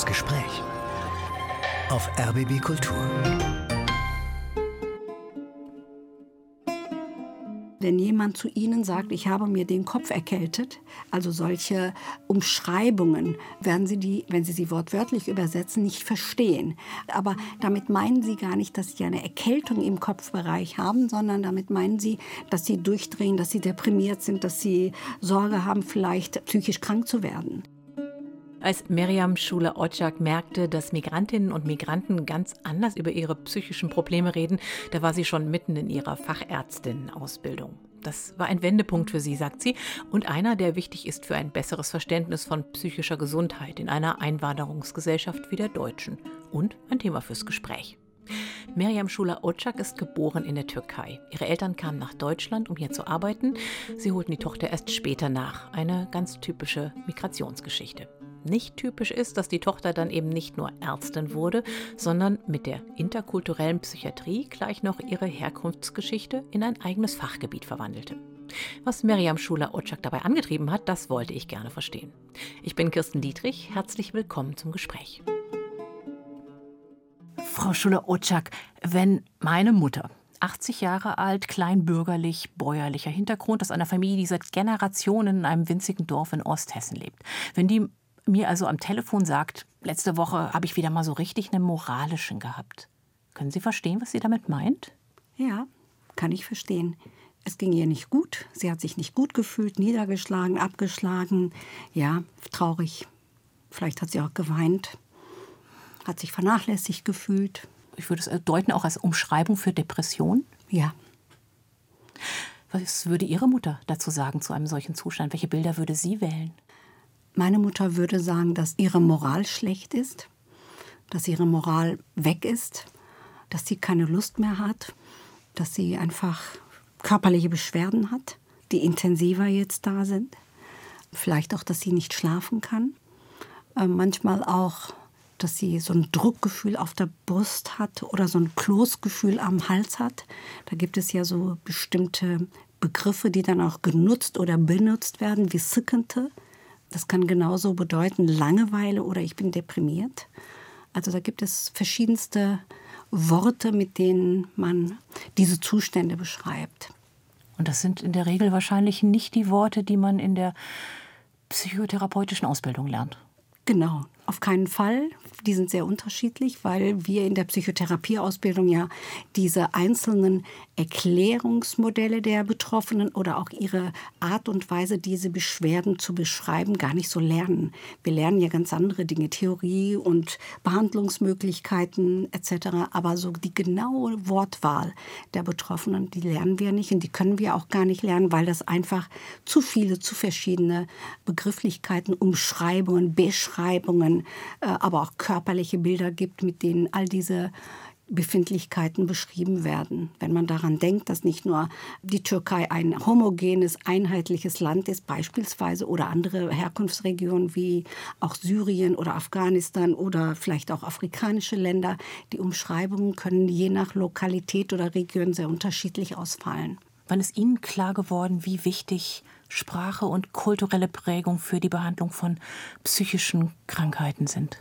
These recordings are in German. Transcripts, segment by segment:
Das Gespräch auf RBB Kultur. Wenn jemand zu Ihnen sagt, ich habe mir den Kopf erkältet, also solche Umschreibungen, werden Sie die, wenn Sie sie wortwörtlich übersetzen, nicht verstehen. Aber damit meinen Sie gar nicht, dass Sie eine Erkältung im Kopfbereich haben, sondern damit meinen Sie, dass Sie durchdrehen, dass Sie deprimiert sind, dass Sie Sorge haben, vielleicht psychisch krank zu werden. Als Miriam Schule-Otschak merkte, dass Migrantinnen und Migranten ganz anders über ihre psychischen Probleme reden, da war sie schon mitten in ihrer Fachärztin-Ausbildung. Das war ein Wendepunkt für sie, sagt sie, und einer, der wichtig ist für ein besseres Verständnis von psychischer Gesundheit in einer Einwanderungsgesellschaft wie der deutschen und ein Thema fürs Gespräch. Miriam Schula-Ocak ist geboren in der Türkei. Ihre Eltern kamen nach Deutschland, um hier zu arbeiten. Sie holten die Tochter erst später nach. Eine ganz typische Migrationsgeschichte. Nicht typisch ist, dass die Tochter dann eben nicht nur Ärztin wurde, sondern mit der interkulturellen Psychiatrie gleich noch ihre Herkunftsgeschichte in ein eigenes Fachgebiet verwandelte. Was Miriam Schuler-Otschak dabei angetrieben hat, das wollte ich gerne verstehen. Ich bin Kirsten Dietrich, herzlich willkommen zum Gespräch. Frau Schuler-Otschak, wenn meine Mutter 80 Jahre alt, kleinbürgerlich, bäuerlicher Hintergrund aus einer Familie, die seit Generationen in einem winzigen Dorf in Osthessen lebt. Wenn die mir also am Telefon sagt, letzte Woche habe ich wieder mal so richtig einen moralischen gehabt. Können Sie verstehen, was sie damit meint? Ja, kann ich verstehen. Es ging ihr nicht gut. Sie hat sich nicht gut gefühlt, niedergeschlagen, abgeschlagen. Ja, traurig. Vielleicht hat sie auch geweint, hat sich vernachlässigt gefühlt. Ich würde es deuten auch als Umschreibung für Depression. Ja. Was würde Ihre Mutter dazu sagen zu einem solchen Zustand? Welche Bilder würde sie wählen? Meine Mutter würde sagen, dass ihre Moral schlecht ist, dass ihre Moral weg ist, dass sie keine Lust mehr hat, dass sie einfach körperliche Beschwerden hat, die intensiver jetzt da sind. Vielleicht auch, dass sie nicht schlafen kann. Äh, manchmal auch, dass sie so ein Druckgefühl auf der Brust hat oder so ein Kloßgefühl am Hals hat. Da gibt es ja so bestimmte Begriffe, die dann auch genutzt oder benutzt werden, wie Sickente. Das kann genauso bedeuten Langeweile oder ich bin deprimiert. Also da gibt es verschiedenste Worte, mit denen man diese Zustände beschreibt. Und das sind in der Regel wahrscheinlich nicht die Worte, die man in der psychotherapeutischen Ausbildung lernt. Genau, auf keinen Fall. Die sind sehr unterschiedlich, weil wir in der Psychotherapieausbildung ja diese einzelnen Erklärungsmodelle der Betroffenen oder auch ihre Art und Weise, diese Beschwerden zu beschreiben, gar nicht so lernen. Wir lernen ja ganz andere Dinge, Theorie und Behandlungsmöglichkeiten etc. Aber so die genaue Wortwahl der Betroffenen, die lernen wir nicht und die können wir auch gar nicht lernen, weil das einfach zu viele, zu verschiedene Begrifflichkeiten, Umschreibungen, Beschreibungen, äh, aber auch körperliche Bilder gibt, mit denen all diese Befindlichkeiten beschrieben werden. Wenn man daran denkt, dass nicht nur die Türkei ein homogenes, einheitliches Land ist, beispielsweise, oder andere Herkunftsregionen wie auch Syrien oder Afghanistan oder vielleicht auch afrikanische Länder, die Umschreibungen können je nach Lokalität oder Region sehr unterschiedlich ausfallen. Wann ist Ihnen klar geworden, wie wichtig Sprache und kulturelle Prägung für die Behandlung von psychischen Krankheiten sind?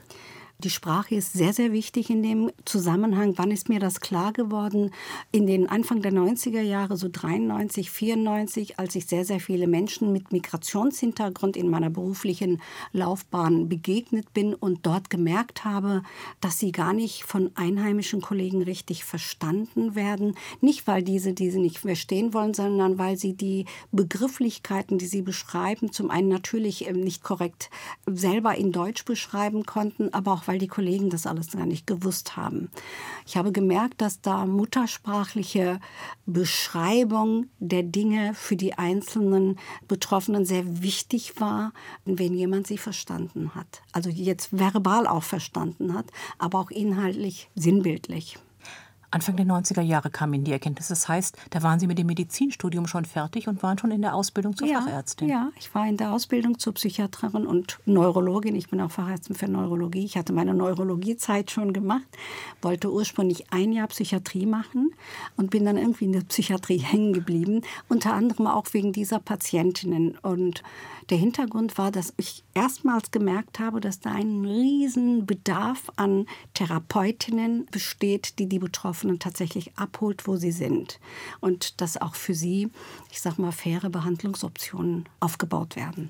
Die Sprache ist sehr, sehr wichtig in dem Zusammenhang. Wann ist mir das klar geworden? In den Anfang der 90er Jahre, so 93, 94, als ich sehr, sehr viele Menschen mit Migrationshintergrund in meiner beruflichen Laufbahn begegnet bin und dort gemerkt habe, dass sie gar nicht von einheimischen Kollegen richtig verstanden werden. Nicht, weil diese diese nicht verstehen wollen, sondern weil sie die Begrifflichkeiten, die sie beschreiben, zum einen natürlich ähm, nicht korrekt selber in Deutsch beschreiben konnten, aber auch weil die Kollegen das alles gar nicht gewusst haben. Ich habe gemerkt, dass da muttersprachliche Beschreibung der Dinge für die einzelnen Betroffenen sehr wichtig war, wenn jemand sie verstanden hat. Also jetzt verbal auch verstanden hat, aber auch inhaltlich sinnbildlich. Anfang der 90er Jahre kam Ihnen die Erkenntnis. Das heißt, da waren Sie mit dem Medizinstudium schon fertig und waren schon in der Ausbildung zur ja, Fachärztin. Ja, ich war in der Ausbildung zur Psychiaterin und Neurologin. Ich bin auch Fachärztin für Neurologie. Ich hatte meine Neurologiezeit schon gemacht, wollte ursprünglich ein Jahr Psychiatrie machen und bin dann irgendwie in der Psychiatrie hängen geblieben. Unter anderem auch wegen dieser Patientinnen. Und der Hintergrund war, dass ich erstmals gemerkt habe, dass da ein riesen Bedarf an Therapeutinnen besteht, die die Betroffenen tatsächlich abholt, wo sie sind. Und dass auch für sie, ich sag mal, faire Behandlungsoptionen aufgebaut werden.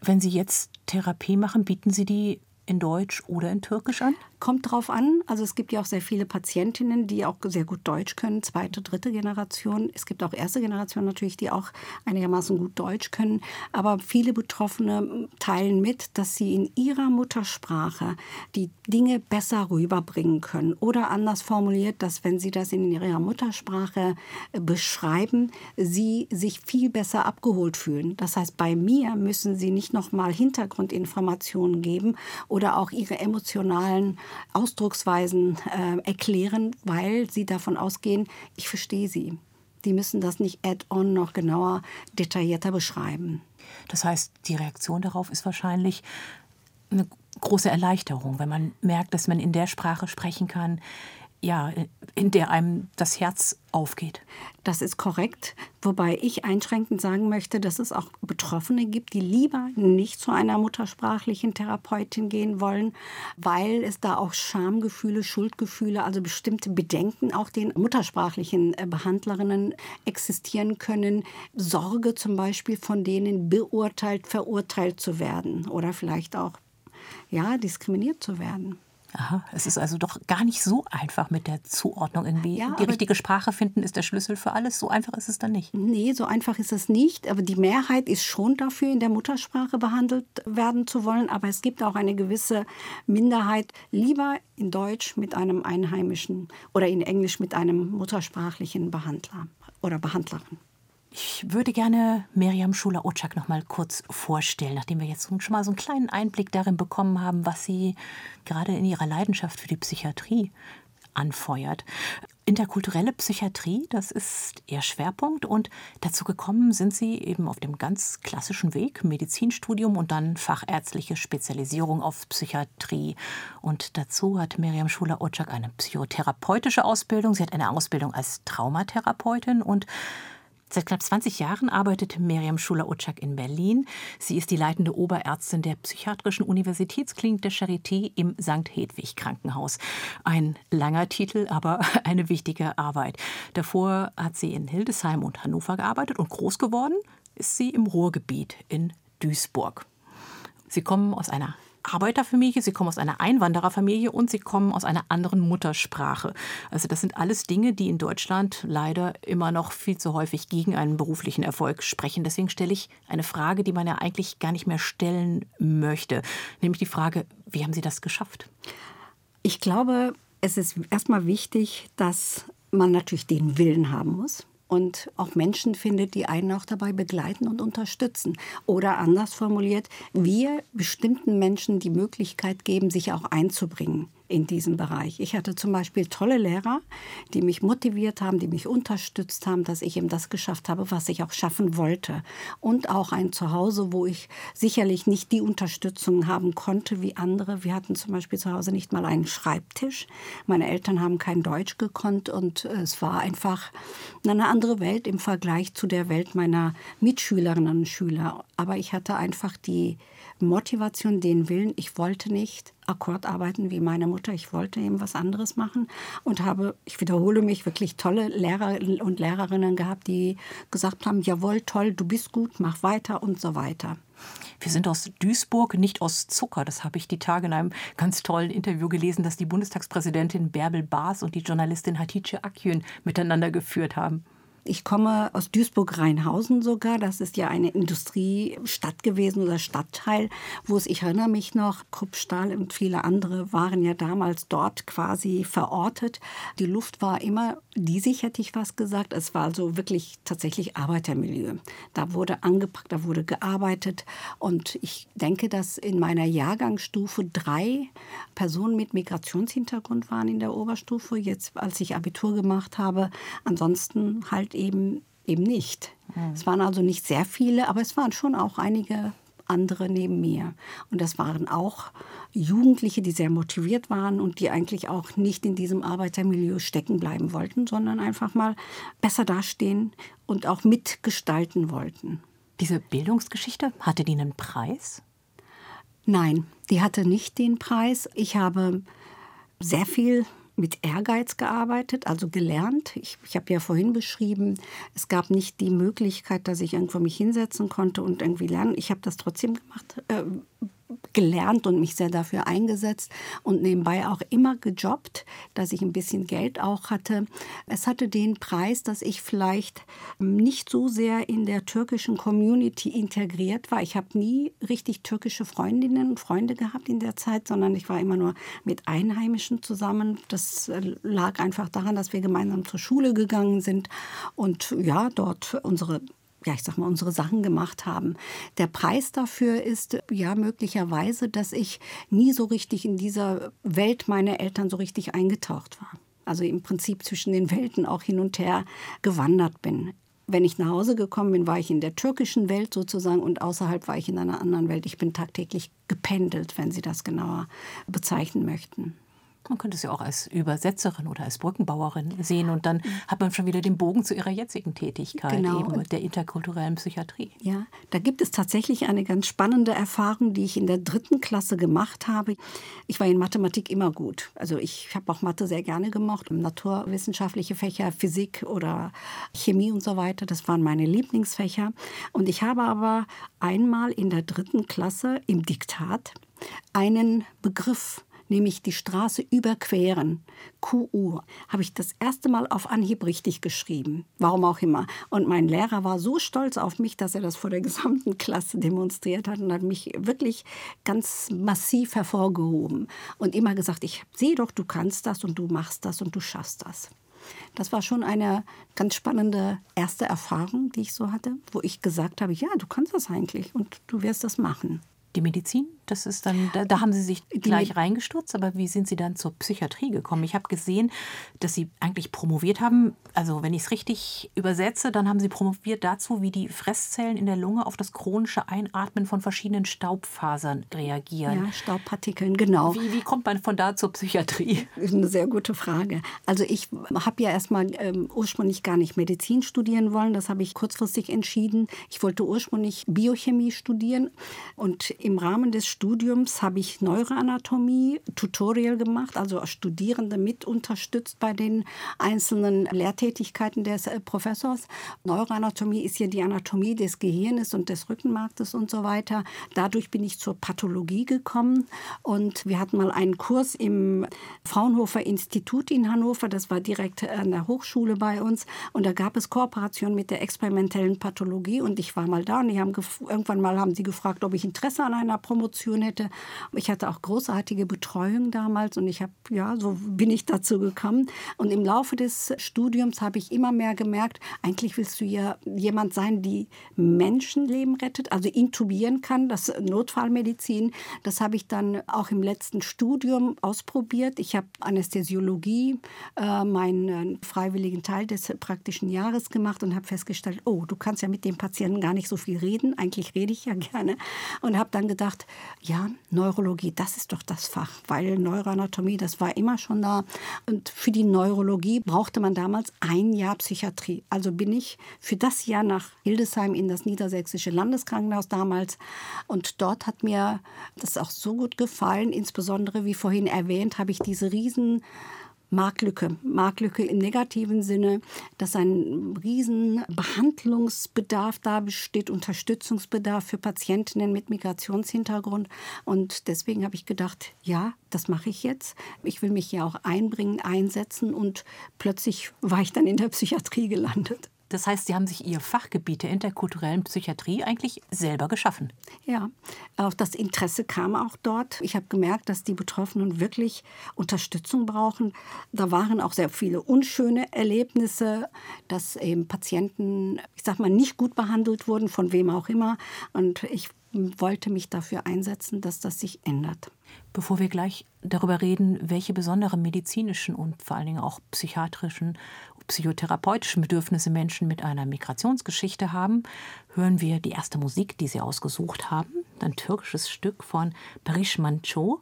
Wenn Sie jetzt Therapie machen, bieten Sie die in Deutsch oder in Türkisch an? Kommt drauf an. Also es gibt ja auch sehr viele Patientinnen, die auch sehr gut Deutsch können, zweite, dritte Generation. Es gibt auch erste Generation natürlich, die auch einigermaßen gut Deutsch können. Aber viele Betroffene teilen mit, dass sie in ihrer Muttersprache die Dinge besser rüberbringen können. Oder anders formuliert, dass wenn sie das in ihrer Muttersprache beschreiben, sie sich viel besser abgeholt fühlen. Das heißt, bei mir müssen sie nicht nochmal Hintergrundinformationen geben oder auch ihre emotionalen Ausdrucksweisen äh, erklären, weil sie davon ausgehen, ich verstehe sie. Die müssen das nicht add-on noch genauer, detaillierter beschreiben. Das heißt, die Reaktion darauf ist wahrscheinlich eine große Erleichterung, wenn man merkt, dass man in der Sprache sprechen kann, ja, in der einem das Herz aufgeht. Das ist korrekt, wobei ich einschränkend sagen möchte, dass es auch Betroffene gibt, die lieber nicht zu einer muttersprachlichen Therapeutin gehen wollen, weil es da auch Schamgefühle, Schuldgefühle, also bestimmte Bedenken auch den muttersprachlichen äh, Behandlerinnen existieren können. Sorge zum Beispiel von denen beurteilt, verurteilt zu werden oder vielleicht auch ja, diskriminiert zu werden. Aha, es ist also doch gar nicht so einfach mit der Zuordnung irgendwie. Ja, die richtige Sprache finden ist der Schlüssel für alles. So einfach ist es dann nicht. Nee, so einfach ist es nicht. Aber die Mehrheit ist schon dafür, in der Muttersprache behandelt werden zu wollen. Aber es gibt auch eine gewisse Minderheit, lieber in Deutsch mit einem Einheimischen oder in Englisch mit einem muttersprachlichen Behandler oder Behandlerin. Ich würde gerne Miriam Schuler-Otschak noch mal kurz vorstellen, nachdem wir jetzt schon mal so einen kleinen Einblick darin bekommen haben, was sie gerade in ihrer Leidenschaft für die Psychiatrie anfeuert. Interkulturelle Psychiatrie, das ist ihr Schwerpunkt und dazu gekommen sind sie eben auf dem ganz klassischen Weg, Medizinstudium und dann fachärztliche Spezialisierung auf Psychiatrie. Und dazu hat Miriam Schuler-Otschak eine psychotherapeutische Ausbildung, sie hat eine Ausbildung als Traumatherapeutin und Seit knapp 20 Jahren arbeitet Miriam Schuler-Utschak in Berlin. Sie ist die leitende Oberärztin der Psychiatrischen Universitätsklinik der Charité im St. Hedwig Krankenhaus. Ein langer Titel, aber eine wichtige Arbeit. Davor hat sie in Hildesheim und Hannover gearbeitet und groß geworden ist sie im Ruhrgebiet in Duisburg. Sie kommen aus einer Arbeiterfamilie, sie kommen aus einer Einwandererfamilie und sie kommen aus einer anderen Muttersprache. Also das sind alles Dinge, die in Deutschland leider immer noch viel zu häufig gegen einen beruflichen Erfolg sprechen. Deswegen stelle ich eine Frage, die man ja eigentlich gar nicht mehr stellen möchte, nämlich die Frage, wie haben Sie das geschafft? Ich glaube, es ist erstmal wichtig, dass man natürlich den Willen haben muss und auch Menschen findet, die einen auch dabei begleiten und unterstützen. Oder anders formuliert, wir bestimmten Menschen die Möglichkeit geben, sich auch einzubringen in diesem Bereich. Ich hatte zum Beispiel tolle Lehrer, die mich motiviert haben, die mich unterstützt haben, dass ich eben das geschafft habe, was ich auch schaffen wollte. Und auch ein Zuhause, wo ich sicherlich nicht die Unterstützung haben konnte wie andere. Wir hatten zum Beispiel zu Hause nicht mal einen Schreibtisch. Meine Eltern haben kein Deutsch gekonnt und es war einfach eine andere Welt im Vergleich zu der Welt meiner Mitschülerinnen und Schüler. Aber ich hatte einfach die Motivation, den Willen. Ich wollte nicht Akkord arbeiten wie meine Mutter. Ich wollte eben was anderes machen und habe, ich wiederhole mich, wirklich tolle Lehrer und Lehrerinnen gehabt, die gesagt haben, jawohl, toll, du bist gut, mach weiter und so weiter. Wir sind aus Duisburg, nicht aus Zucker. Das habe ich die Tage in einem ganz tollen Interview gelesen, das die Bundestagspräsidentin Bärbel Baas und die Journalistin Hatice Akjön miteinander geführt haben. Ich komme aus Duisburg-Rheinhausen sogar. Das ist ja eine Industriestadt gewesen oder Stadtteil, wo es, ich erinnere mich noch, Kruppstahl und viele andere waren ja damals dort quasi verortet. Die Luft war immer diesig, hätte ich was gesagt. Es war also wirklich tatsächlich Arbeitermilieu. Da wurde angepackt, da wurde gearbeitet. Und ich denke, dass in meiner Jahrgangsstufe drei Personen mit Migrationshintergrund waren in der Oberstufe. Jetzt, als ich Abitur gemacht habe, ansonsten halt eben eben nicht. Mhm. Es waren also nicht sehr viele, aber es waren schon auch einige andere neben mir. Und das waren auch Jugendliche, die sehr motiviert waren und die eigentlich auch nicht in diesem Arbeitermilieu stecken bleiben wollten, sondern einfach mal besser dastehen und auch mitgestalten wollten. Diese Bildungsgeschichte, hatte die einen Preis? Nein, die hatte nicht den Preis. Ich habe sehr viel mit Ehrgeiz gearbeitet, also gelernt. Ich, ich habe ja vorhin beschrieben, es gab nicht die Möglichkeit, dass ich irgendwo mich hinsetzen konnte und irgendwie lernen. Ich habe das trotzdem gemacht, äh, gelernt und mich sehr dafür eingesetzt und nebenbei auch immer gejobbt, dass ich ein bisschen Geld auch hatte. Es hatte den Preis, dass ich vielleicht nicht so sehr in der türkischen Community integriert war. Ich habe nie richtig türkische Freundinnen und Freunde gehabt in der Zeit, sondern ich war immer nur mit Einheimischen zusammen. Das lag einfach daran, dass wir gemeinsam zur Schule gegangen sind und ja, dort unsere ja, ich sag mal, unsere Sachen gemacht haben. Der Preis dafür ist ja möglicherweise, dass ich nie so richtig in dieser Welt meiner Eltern so richtig eingetaucht war. Also im Prinzip zwischen den Welten auch hin und her gewandert bin. Wenn ich nach Hause gekommen bin, war ich in der türkischen Welt sozusagen und außerhalb war ich in einer anderen Welt. Ich bin tagtäglich gependelt, wenn Sie das genauer bezeichnen möchten. Man könnte es ja auch als Übersetzerin oder als Brückenbauerin sehen und dann hat man schon wieder den Bogen zu ihrer jetzigen Tätigkeit, genau. eben mit der interkulturellen Psychiatrie. Ja, da gibt es tatsächlich eine ganz spannende Erfahrung, die ich in der dritten Klasse gemacht habe. Ich war in Mathematik immer gut. Also ich habe auch Mathe sehr gerne gemocht, naturwissenschaftliche Fächer, Physik oder Chemie und so weiter. Das waren meine Lieblingsfächer. Und ich habe aber einmal in der dritten Klasse im Diktat einen Begriff nämlich die Straße überqueren, QU, habe ich das erste Mal auf Anhieb richtig geschrieben. Warum auch immer. Und mein Lehrer war so stolz auf mich, dass er das vor der gesamten Klasse demonstriert hat und hat mich wirklich ganz massiv hervorgehoben und immer gesagt, ich sehe doch, du kannst das und du machst das und du schaffst das. Das war schon eine ganz spannende erste Erfahrung, die ich so hatte, wo ich gesagt habe, ja, du kannst das eigentlich und du wirst das machen. Die Medizin? Das ist dann, da, da, haben Sie sich gleich reingestürzt, aber wie sind Sie dann zur Psychiatrie gekommen? Ich habe gesehen, dass Sie eigentlich promoviert haben. Also, wenn ich es richtig übersetze, dann haben Sie promoviert dazu, wie die Fresszellen in der Lunge auf das chronische Einatmen von verschiedenen Staubfasern reagieren. Ja, Staubpartikeln, genau. Wie, wie kommt man von da zur Psychiatrie? Das ist eine sehr gute Frage. Also, ich habe ja erstmal ähm, ursprünglich gar nicht Medizin studieren wollen. Das habe ich kurzfristig entschieden. Ich wollte ursprünglich Biochemie studieren und im Rahmen des Studiums habe ich Neuroanatomie Tutorial gemacht, also Studierende mit unterstützt bei den einzelnen Lehrtätigkeiten des äh, Professors. Neuroanatomie ist ja die Anatomie des Gehirnes und des Rückenmarktes und so weiter. Dadurch bin ich zur Pathologie gekommen und wir hatten mal einen Kurs im Fraunhofer Institut in Hannover, das war direkt an der Hochschule bei uns und da gab es Kooperation mit der experimentellen Pathologie und ich war mal da und die haben irgendwann mal haben sie gefragt, ob ich Interesse an einer Promotion hätte. Ich hatte auch großartige Betreuung damals und ich habe, ja, so bin ich dazu gekommen. Und im Laufe des Studiums habe ich immer mehr gemerkt, eigentlich willst du ja jemand sein, die Menschenleben rettet, also intubieren kann, das Notfallmedizin. Das habe ich dann auch im letzten Studium ausprobiert. Ich habe Anästhesiologie, äh, meinen freiwilligen Teil des praktischen Jahres gemacht und habe festgestellt, oh, du kannst ja mit dem Patienten gar nicht so viel reden. Eigentlich rede ich ja gerne. Und habe dann gedacht, ja, Neurologie, das ist doch das Fach, weil Neuroanatomie, das war immer schon da. Und für die Neurologie brauchte man damals ein Jahr Psychiatrie. Also bin ich für das Jahr nach Hildesheim in das Niedersächsische Landeskrankenhaus damals. Und dort hat mir das auch so gut gefallen. Insbesondere, wie vorhin erwähnt, habe ich diese riesen Marktlücke. Marktlücke im negativen Sinne, dass ein riesen Behandlungsbedarf da besteht, Unterstützungsbedarf für Patientinnen mit Migrationshintergrund. Und deswegen habe ich gedacht, ja, das mache ich jetzt. Ich will mich ja auch einbringen, einsetzen und plötzlich war ich dann in der Psychiatrie gelandet. Das heißt, Sie haben sich Ihr Fachgebiet der interkulturellen Psychiatrie eigentlich selber geschaffen. Ja, auch das Interesse kam auch dort. Ich habe gemerkt, dass die Betroffenen wirklich Unterstützung brauchen. Da waren auch sehr viele unschöne Erlebnisse, dass eben Patienten, ich sag mal, nicht gut behandelt wurden, von wem auch immer. Und ich wollte mich dafür einsetzen, dass das sich ändert. Bevor wir gleich darüber reden, welche besonderen medizinischen und vor allen Dingen auch psychiatrischen, psychotherapeutischen Bedürfnisse Menschen mit einer Migrationsgeschichte haben, hören wir die erste Musik, die Sie ausgesucht haben, ein türkisches Stück von Parish Manço.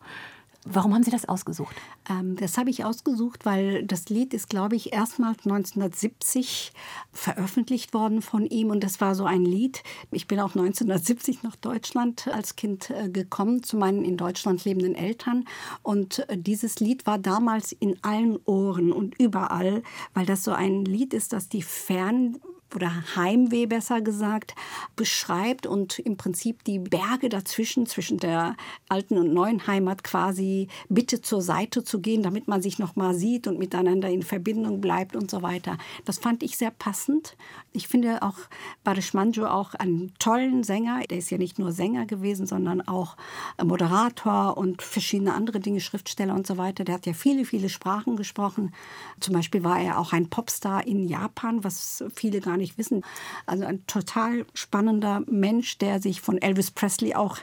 Warum haben Sie das ausgesucht? Ähm, das habe ich ausgesucht, weil das Lied ist, glaube ich, erstmals 1970 veröffentlicht worden von ihm. Und das war so ein Lied. Ich bin auch 1970 nach Deutschland als Kind äh, gekommen, zu meinen in Deutschland lebenden Eltern. Und äh, dieses Lied war damals in allen Ohren und überall, weil das so ein Lied ist, das die fern oder Heimweh besser gesagt, beschreibt und im Prinzip die Berge dazwischen, zwischen der alten und neuen Heimat quasi bitte zur Seite zu gehen, damit man sich noch mal sieht und miteinander in Verbindung bleibt und so weiter. Das fand ich sehr passend. Ich finde auch Barish Manjo auch einen tollen Sänger. Der ist ja nicht nur Sänger gewesen, sondern auch Moderator und verschiedene andere Dinge, Schriftsteller und so weiter. Der hat ja viele, viele Sprachen gesprochen. Zum Beispiel war er auch ein Popstar in Japan, was viele gar nicht nicht wissen. Also ein total spannender Mensch, der sich von Elvis Presley auch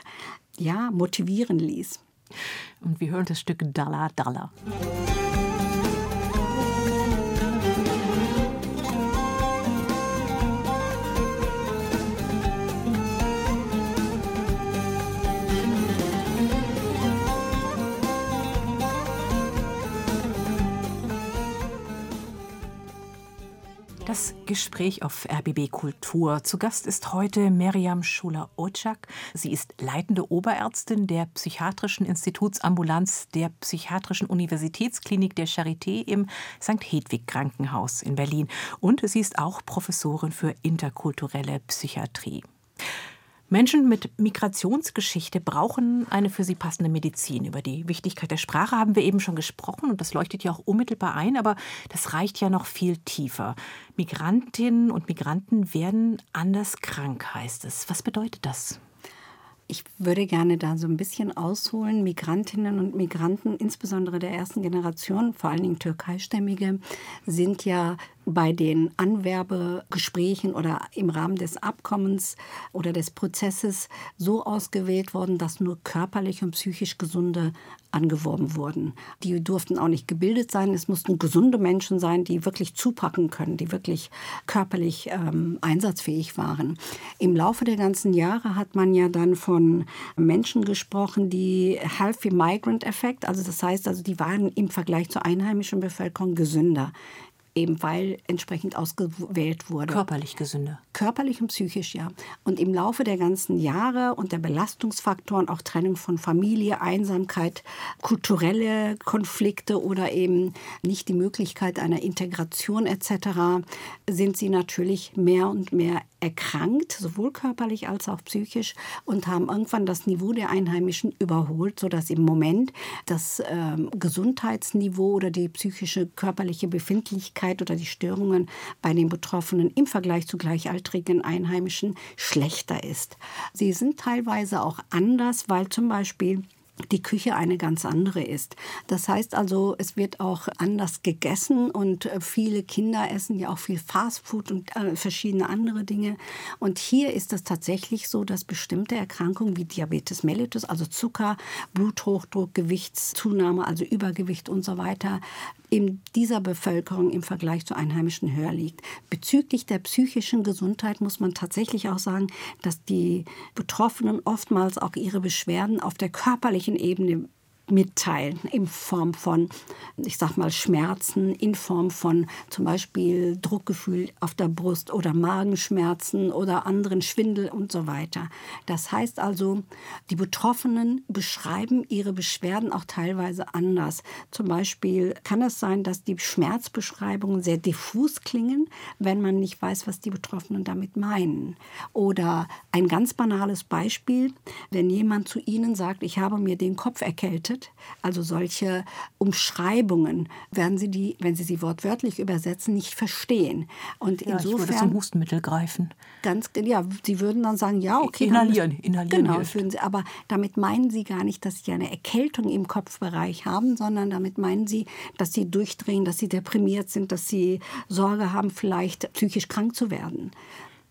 ja, motivieren ließ. Und wir hören das Stück Dalla Dalla. Das Gespräch auf RBB Kultur. Zu Gast ist heute Meriam Schuler-Ocak. Sie ist leitende Oberärztin der Psychiatrischen Institutsambulanz der Psychiatrischen Universitätsklinik der Charité im St. Hedwig Krankenhaus in Berlin. Und sie ist auch Professorin für interkulturelle Psychiatrie. Menschen mit Migrationsgeschichte brauchen eine für sie passende Medizin. Über die Wichtigkeit der Sprache haben wir eben schon gesprochen und das leuchtet ja auch unmittelbar ein, aber das reicht ja noch viel tiefer. Migrantinnen und Migranten werden anders krank, heißt es. Was bedeutet das? Ich würde gerne da so ein bisschen ausholen. Migrantinnen und Migranten, insbesondere der ersten Generation, vor allen Dingen türkeistämmige, sind ja bei den Anwerbegesprächen oder im Rahmen des Abkommens oder des Prozesses so ausgewählt worden, dass nur körperlich und psychisch gesunde angeworben wurden. Die durften auch nicht gebildet sein. Es mussten gesunde Menschen sein, die wirklich zupacken können, die wirklich körperlich ähm, einsatzfähig waren. Im Laufe der ganzen Jahre hat man ja dann von Menschen gesprochen, die Healthy Migrant Effect, also das heißt, also die waren im Vergleich zur einheimischen Bevölkerung gesünder eben weil entsprechend ausgewählt wurde. Körperlich gesünder. Körperlich und psychisch, ja. Und im Laufe der ganzen Jahre und der Belastungsfaktoren, auch Trennung von Familie, Einsamkeit, kulturelle Konflikte oder eben nicht die Möglichkeit einer Integration etc., sind sie natürlich mehr und mehr erkrankt, sowohl körperlich als auch psychisch und haben irgendwann das Niveau der Einheimischen überholt, sodass im Moment das äh, Gesundheitsniveau oder die psychische körperliche Befindlichkeit oder die Störungen bei den Betroffenen im Vergleich zu gleichaltrigen Einheimischen schlechter ist. Sie sind teilweise auch anders, weil zum Beispiel die Küche eine ganz andere ist. Das heißt also, es wird auch anders gegessen und äh, viele Kinder essen ja auch viel Fastfood und äh, verschiedene andere Dinge. Und hier ist es tatsächlich so, dass bestimmte Erkrankungen wie Diabetes mellitus, also Zucker, Bluthochdruck, Gewichtszunahme, also Übergewicht und so weiter, in dieser Bevölkerung im Vergleich zu Einheimischen höher liegt. Bezüglich der psychischen Gesundheit muss man tatsächlich auch sagen, dass die Betroffenen oftmals auch ihre Beschwerden auf der körperlichen Ebene mitteilen in Form von, ich sag mal, Schmerzen, in Form von zum Beispiel Druckgefühl auf der Brust oder Magenschmerzen oder anderen Schwindel und so weiter. Das heißt also, die Betroffenen beschreiben ihre Beschwerden auch teilweise anders. Zum Beispiel kann es sein, dass die Schmerzbeschreibungen sehr diffus klingen, wenn man nicht weiß, was die Betroffenen damit meinen. Oder ein ganz banales Beispiel, wenn jemand zu Ihnen sagt, ich habe mir den Kopf erkältet, wird. Also solche Umschreibungen werden Sie die, wenn Sie sie wortwörtlich übersetzen, nicht verstehen. Und ja, insofern ich würde zum Hustenmittel greifen. Ganz, ja, Sie würden dann sagen, ja, okay. Inhalieren, inhalieren. Genau, würden Sie, aber damit meinen Sie gar nicht, dass Sie eine Erkältung im Kopfbereich haben, sondern damit meinen Sie, dass Sie durchdrehen, dass Sie deprimiert sind, dass Sie Sorge haben, vielleicht psychisch krank zu werden.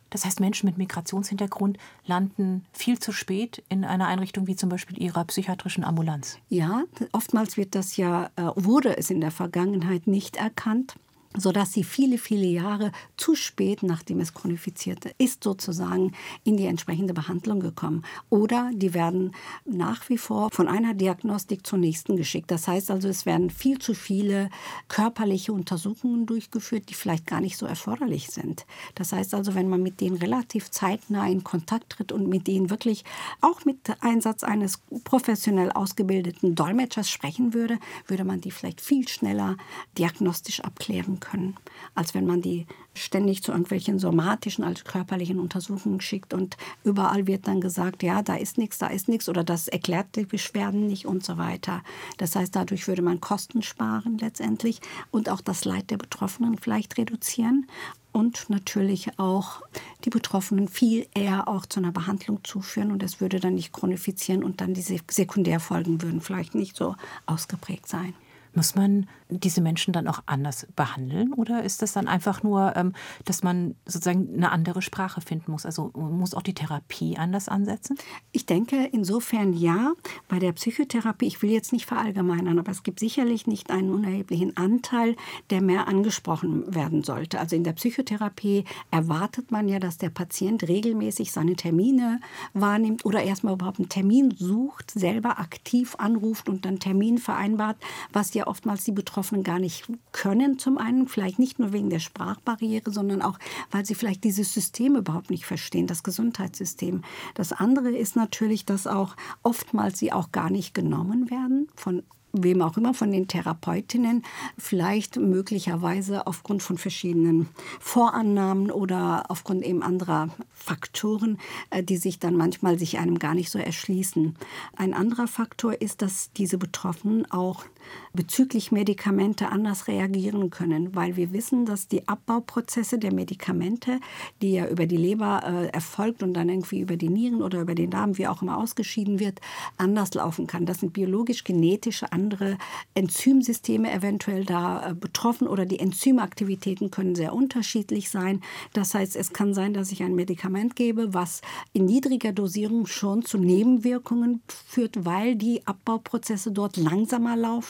Das heißt, Menschen mit Migrationshintergrund landen viel zu spät in einer Einrichtung wie zum Beispiel ihrer psychiatrischen Ambulanz. Ja, oftmals wird das ja, äh, wurde es in der Vergangenheit nicht erkannt sodass sie viele, viele Jahre zu spät, nachdem es chronifizierte ist, sozusagen in die entsprechende Behandlung gekommen. Oder die werden nach wie vor von einer Diagnostik zur nächsten geschickt. Das heißt also, es werden viel zu viele körperliche Untersuchungen durchgeführt, die vielleicht gar nicht so erforderlich sind. Das heißt also, wenn man mit denen relativ zeitnah in Kontakt tritt und mit denen wirklich auch mit Einsatz eines professionell ausgebildeten Dolmetschers sprechen würde, würde man die vielleicht viel schneller diagnostisch abklären können, als wenn man die ständig zu irgendwelchen somatischen, also körperlichen Untersuchungen schickt und überall wird dann gesagt, ja, da ist nichts, da ist nichts oder das erklärt die Beschwerden nicht und so weiter. Das heißt, dadurch würde man Kosten sparen letztendlich und auch das Leid der Betroffenen vielleicht reduzieren und natürlich auch die Betroffenen viel eher auch zu einer Behandlung zuführen und es würde dann nicht chronifizieren und dann diese Sekundärfolgen würden vielleicht nicht so ausgeprägt sein. Muss man diese Menschen dann auch anders behandeln oder ist das dann einfach nur, ähm, dass man sozusagen eine andere Sprache finden muss? Also muss auch die Therapie anders ansetzen? Ich denke insofern ja. Bei der Psychotherapie, ich will jetzt nicht verallgemeinern, aber es gibt sicherlich nicht einen unerheblichen Anteil, der mehr angesprochen werden sollte. Also in der Psychotherapie erwartet man ja, dass der Patient regelmäßig seine Termine wahrnimmt oder erstmal überhaupt einen Termin sucht, selber aktiv anruft und dann Termin vereinbart, was ja oftmals die Betroffenen Betroffenen gar nicht können. Zum einen vielleicht nicht nur wegen der Sprachbarriere, sondern auch, weil sie vielleicht dieses System überhaupt nicht verstehen, das Gesundheitssystem. Das andere ist natürlich, dass auch oftmals sie auch gar nicht genommen werden von wem auch immer von den Therapeutinnen, vielleicht möglicherweise aufgrund von verschiedenen Vorannahmen oder aufgrund eben anderer Faktoren, äh, die sich dann manchmal sich einem gar nicht so erschließen. Ein anderer Faktor ist, dass diese Betroffenen auch bezüglich Medikamente anders reagieren können, weil wir wissen, dass die Abbauprozesse der Medikamente, die ja über die Leber äh, erfolgt und dann irgendwie über die Nieren oder über den Darm, wie auch immer ausgeschieden wird, anders laufen kann. Das sind biologisch-genetische andere Enzymsysteme eventuell da äh, betroffen oder die Enzymaktivitäten können sehr unterschiedlich sein. Das heißt, es kann sein, dass ich ein Medikament gebe, was in niedriger Dosierung schon zu Nebenwirkungen führt, weil die Abbauprozesse dort langsamer laufen.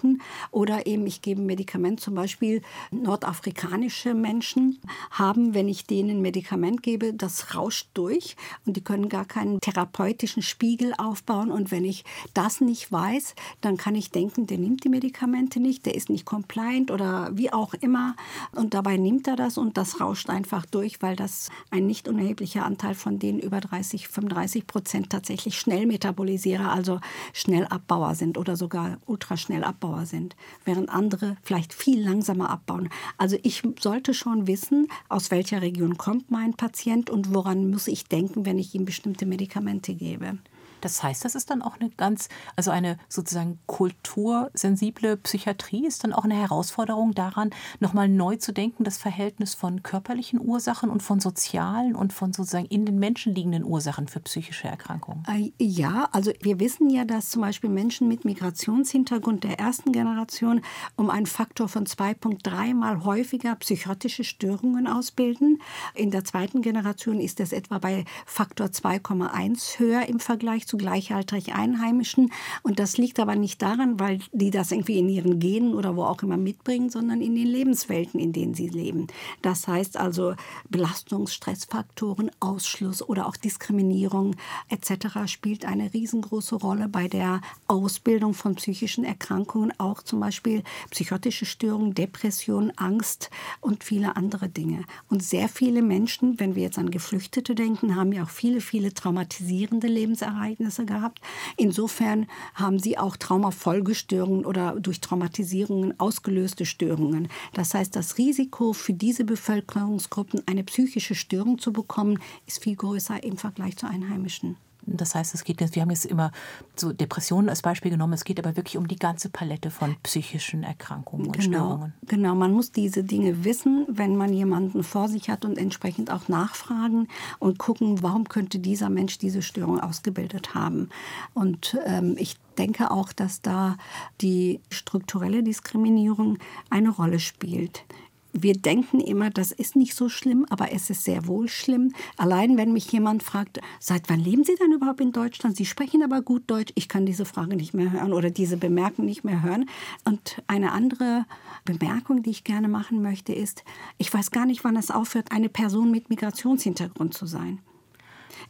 Oder eben ich gebe ein Medikament, zum Beispiel nordafrikanische Menschen haben, wenn ich denen ein Medikament gebe, das rauscht durch und die können gar keinen therapeutischen Spiegel aufbauen. Und wenn ich das nicht weiß, dann kann ich denken, der nimmt die Medikamente nicht, der ist nicht compliant oder wie auch immer. Und dabei nimmt er das und das rauscht einfach durch, weil das ein nicht unerheblicher Anteil von den über 30, 35 Prozent tatsächlich Schnellmetabolisierer, also Schnellabbauer sind oder sogar Ultraschnellabbauer sind, während andere vielleicht viel langsamer abbauen. Also ich sollte schon wissen, aus welcher Region kommt mein Patient und woran muss ich denken, wenn ich ihm bestimmte Medikamente gebe. Das heißt, das ist dann auch eine ganz, also eine sozusagen kultursensible Psychiatrie ist dann auch eine Herausforderung daran, nochmal neu zu denken, das Verhältnis von körperlichen Ursachen und von sozialen und von sozusagen in den Menschen liegenden Ursachen für psychische Erkrankungen. Äh, ja, also wir wissen ja, dass zum Beispiel Menschen mit Migrationshintergrund der ersten Generation um einen Faktor von 2,3 mal häufiger psychotische Störungen ausbilden. In der zweiten Generation ist das etwa bei Faktor 2,1 höher im Vergleich zu gleichaltrig Einheimischen. Und das liegt aber nicht daran, weil die das irgendwie in ihren Genen oder wo auch immer mitbringen, sondern in den Lebenswelten, in denen sie leben. Das heißt also Belastungs-, Stressfaktoren, Ausschluss oder auch Diskriminierung etc. spielt eine riesengroße Rolle bei der Ausbildung von psychischen Erkrankungen, auch zum Beispiel psychotische Störungen, Depression, Angst und viele andere Dinge. Und sehr viele Menschen, wenn wir jetzt an Geflüchtete denken, haben ja auch viele, viele traumatisierende Lebensereignisse Ereignisse gehabt. Insofern haben sie auch Traumafolgestörungen oder durch Traumatisierungen ausgelöste Störungen. Das heißt, das Risiko für diese Bevölkerungsgruppen, eine psychische Störung zu bekommen, ist viel größer im Vergleich zu Einheimischen. Das heißt, es geht wir haben jetzt immer so Depressionen als Beispiel genommen, es geht aber wirklich um die ganze Palette von psychischen Erkrankungen und genau, Störungen. Genau, man muss diese Dinge wissen, wenn man jemanden vor sich hat und entsprechend auch nachfragen und gucken, warum könnte dieser Mensch diese Störung ausgebildet haben. Und ähm, ich denke auch, dass da die strukturelle Diskriminierung eine Rolle spielt wir denken immer, das ist nicht so schlimm, aber es ist sehr wohl schlimm. Allein wenn mich jemand fragt, seit wann leben Sie denn überhaupt in Deutschland? Sie sprechen aber gut Deutsch. Ich kann diese Frage nicht mehr hören oder diese Bemerkung nicht mehr hören. Und eine andere Bemerkung, die ich gerne machen möchte, ist, ich weiß gar nicht, wann es aufhört, eine Person mit Migrationshintergrund zu sein.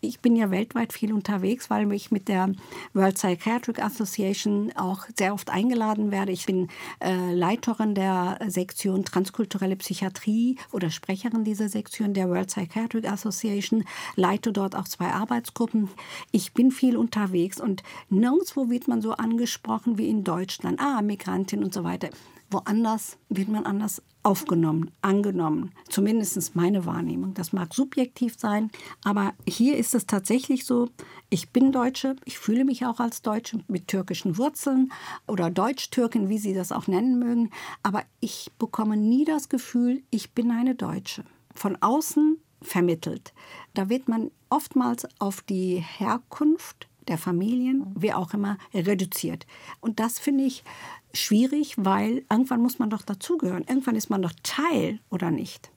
Ich bin ja weltweit viel unterwegs, weil ich mit der World Psychiatric Association auch sehr oft eingeladen werde. Ich bin äh, Leiterin der Sektion Transkulturelle Psychiatrie oder Sprecherin dieser Sektion der World Psychiatric Association, leite dort auch zwei Arbeitsgruppen. Ich bin viel unterwegs und nirgendwo wird man so angesprochen wie in Deutschland. Ah, Migrantin und so weiter. Woanders wird man anders aufgenommen, angenommen. Zumindest meine Wahrnehmung. Das mag subjektiv sein, aber hier ist es tatsächlich so, ich bin Deutsche, ich fühle mich auch als Deutsche mit türkischen Wurzeln oder Deutsch-Türken, wie Sie das auch nennen mögen, aber ich bekomme nie das Gefühl, ich bin eine Deutsche. Von außen vermittelt. Da wird man oftmals auf die Herkunft der Familien, wie auch immer, reduziert. Und das finde ich schwierig, weil irgendwann muss man doch dazugehören. Irgendwann ist man doch Teil oder nicht.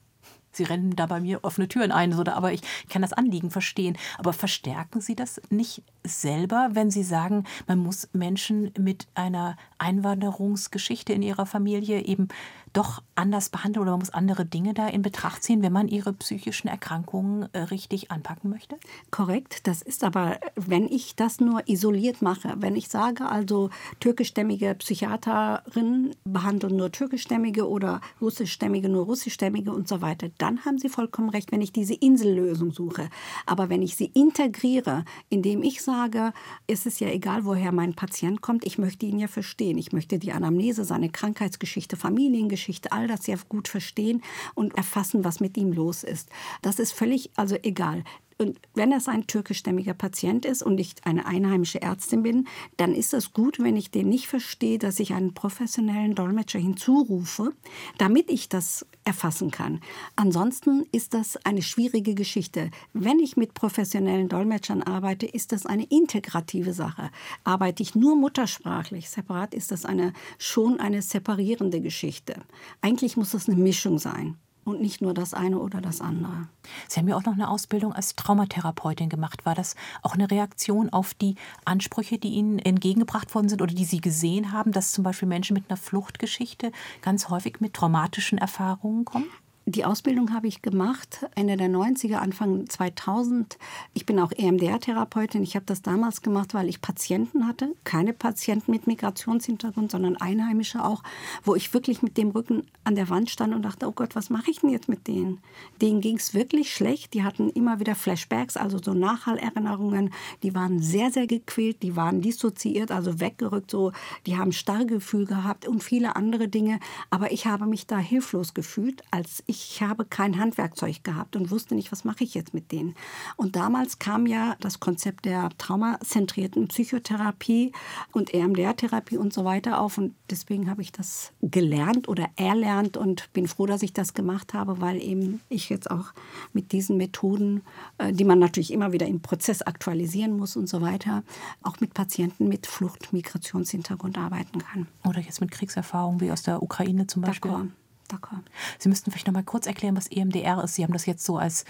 Sie rennen da bei mir offene Türen ein, aber ich kann das Anliegen verstehen. Aber verstärken Sie das nicht selber, wenn Sie sagen, man muss Menschen mit einer Einwanderungsgeschichte in ihrer Familie eben doch anders behandeln oder man muss andere Dinge da in Betracht ziehen, wenn man ihre psychischen Erkrankungen äh, richtig anpacken möchte? Korrekt, das ist aber, wenn ich das nur isoliert mache, wenn ich sage, also türkischstämmige Psychiaterinnen behandeln nur türkischstämmige oder russischstämmige nur russischstämmige und so weiter, dann haben Sie vollkommen recht, wenn ich diese Insellösung suche. Aber wenn ich sie integriere, indem ich sage, ist es ja egal, woher mein Patient kommt, ich möchte ihn ja verstehen. Ich möchte die Anamnese, seine Krankheitsgeschichte, Familiengeschichte, Geschichte, all das sehr gut verstehen und erfassen, was mit ihm los ist. Das ist völlig, also egal. Und wenn es ein türkischstämmiger Patient ist und ich eine einheimische Ärztin bin, dann ist es gut, wenn ich den nicht verstehe, dass ich einen professionellen Dolmetscher hinzurufe, damit ich das erfassen kann. Ansonsten ist das eine schwierige Geschichte. Wenn ich mit professionellen Dolmetschern arbeite, ist das eine integrative Sache. Arbeite ich nur muttersprachlich, separat ist das eine, schon eine separierende Geschichte. Eigentlich muss das eine Mischung sein und nicht nur das eine oder das andere. Sie haben ja auch noch eine Ausbildung als Traumatherapeutin gemacht. War das auch eine Reaktion auf die Ansprüche, die Ihnen entgegengebracht worden sind oder die Sie gesehen haben, dass zum Beispiel Menschen mit einer Fluchtgeschichte ganz häufig mit traumatischen Erfahrungen kommen? Die Ausbildung habe ich gemacht, Ende der 90er, Anfang 2000. Ich bin auch EMDR-Therapeutin. Ich habe das damals gemacht, weil ich Patienten hatte. Keine Patienten mit Migrationshintergrund, sondern Einheimische auch, wo ich wirklich mit dem Rücken an der Wand stand und dachte, oh Gott, was mache ich denn jetzt mit denen? Denen ging es wirklich schlecht. Die hatten immer wieder Flashbacks, also so Nachhallerinnerungen. Die waren sehr, sehr gequält. Die waren dissoziiert, also weggerückt. So. Die haben Starrgefühl gehabt und viele andere Dinge. Aber ich habe mich da hilflos gefühlt, als ich habe kein Handwerkzeug gehabt und wusste nicht, was mache ich jetzt mit denen. Und damals kam ja das Konzept der traumazentrierten Psychotherapie und EMDR-Therapie und so weiter auf. Und deswegen habe ich das gelernt oder erlernt und bin froh, dass ich das gemacht habe, weil eben ich jetzt auch mit diesen Methoden, äh, die man natürlich immer wieder im Prozess aktualisieren muss und so weiter, auch mit Patienten mit Flucht-Migrationshintergrund arbeiten kann. Oder jetzt mit Kriegserfahrungen wie aus der Ukraine zum Beispiel. D'accord. D'accord. Sie müssten vielleicht noch mal kurz erklären, was EMDR ist. Sie haben das jetzt so als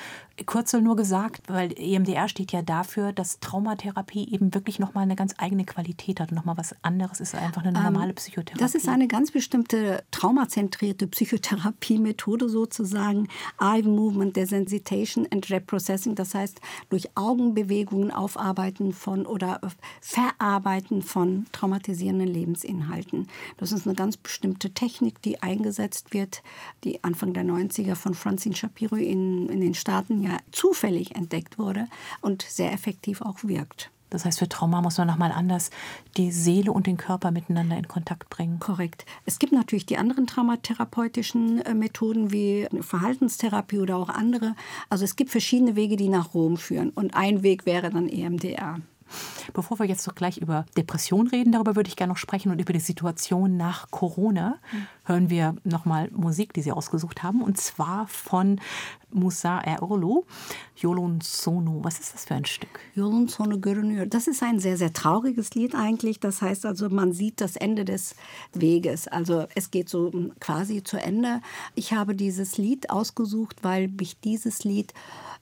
Kürzel nur gesagt, weil EMDR steht ja dafür, dass Traumatherapie eben wirklich noch mal eine ganz eigene Qualität hat und noch mal was anderes ist einfach eine ähm, normale Psychotherapie. Das ist eine ganz bestimmte traumazentrierte Psychotherapie-Methode sozusagen. Eye Movement, Desensitization and Reprocessing, das heißt durch Augenbewegungen aufarbeiten von oder verarbeiten von traumatisierenden Lebensinhalten. Das ist eine ganz bestimmte Technik, die eingesetzt wird Arbeit, die Anfang der 90er von Francine Shapiro in, in den Staaten ja zufällig entdeckt wurde und sehr effektiv auch wirkt. Das heißt, für Trauma muss man nochmal anders die Seele und den Körper miteinander in Kontakt bringen. Korrekt. Es gibt natürlich die anderen traumatherapeutischen äh, Methoden wie Verhaltenstherapie oder auch andere. Also es gibt verschiedene Wege, die nach Rom führen. Und ein Weg wäre dann EMDR. Bevor wir jetzt doch gleich über Depression reden, darüber würde ich gerne noch sprechen und über die Situation nach Corona. Hören wir nochmal Musik, die Sie ausgesucht haben, und zwar von Musa Erolu, Yolun Sono. Was ist das für ein Stück? Yolun Sono Görünüyor. Das ist ein sehr, sehr trauriges Lied eigentlich. Das heißt also, man sieht das Ende des Weges. Also es geht so quasi zu Ende. Ich habe dieses Lied ausgesucht, weil mich dieses Lied